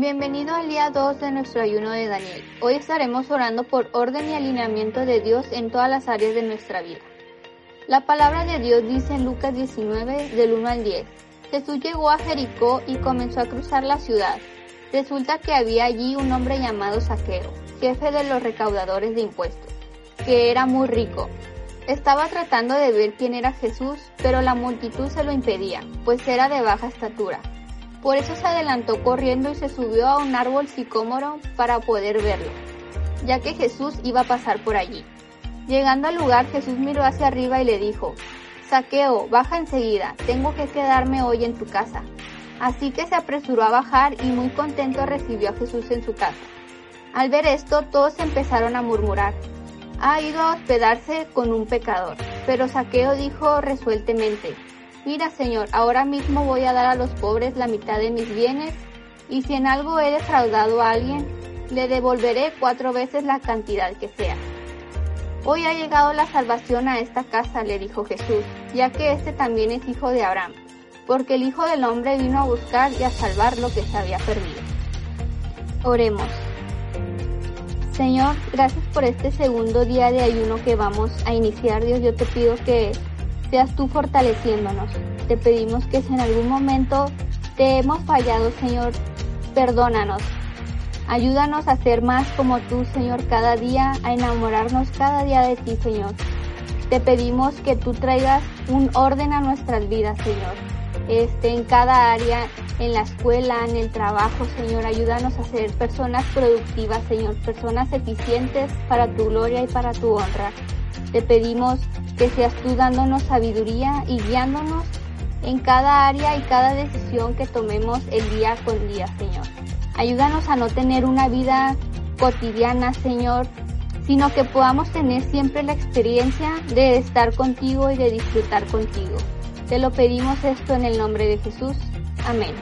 Bienvenido al día 2 de nuestro ayuno de Daniel. Hoy estaremos orando por orden y alineamiento de Dios en todas las áreas de nuestra vida. La palabra de Dios dice en Lucas 19 del 1 al 10. Jesús llegó a Jericó y comenzó a cruzar la ciudad. Resulta que había allí un hombre llamado Saqueo, jefe de los recaudadores de impuestos, que era muy rico. Estaba tratando de ver quién era Jesús, pero la multitud se lo impedía, pues era de baja estatura. Por eso se adelantó corriendo y se subió a un árbol sicómoro para poder verlo, ya que Jesús iba a pasar por allí. Llegando al lugar, Jesús miró hacia arriba y le dijo, Saqueo, baja enseguida, tengo que quedarme hoy en tu casa. Así que se apresuró a bajar y muy contento recibió a Jesús en su casa. Al ver esto, todos empezaron a murmurar, ha ido a hospedarse con un pecador. Pero Saqueo dijo resueltamente, Mira, Señor, ahora mismo voy a dar a los pobres la mitad de mis bienes, y si en algo he defraudado a alguien, le devolveré cuatro veces la cantidad que sea. Hoy ha llegado la salvación a esta casa, le dijo Jesús, ya que este también es hijo de Abraham, porque el Hijo del Hombre vino a buscar y a salvar lo que se había perdido. Oremos. Señor, gracias por este segundo día de ayuno que vamos a iniciar. Dios, yo te pido que seas tú fortaleciéndonos. Te pedimos que si en algún momento te hemos fallado, Señor, perdónanos. Ayúdanos a ser más como tú, Señor, cada día, a enamorarnos cada día de ti, Señor. Te pedimos que tú traigas un orden a nuestras vidas, Señor. Este, en cada área, en la escuela, en el trabajo, Señor, ayúdanos a ser personas productivas, Señor, personas eficientes para tu gloria y para tu honra. Te pedimos que seas tú dándonos sabiduría y guiándonos en cada área y cada decisión que tomemos el día con día, Señor. Ayúdanos a no tener una vida cotidiana, Señor, sino que podamos tener siempre la experiencia de estar contigo y de disfrutar contigo. Te lo pedimos esto en el nombre de Jesús. Amén.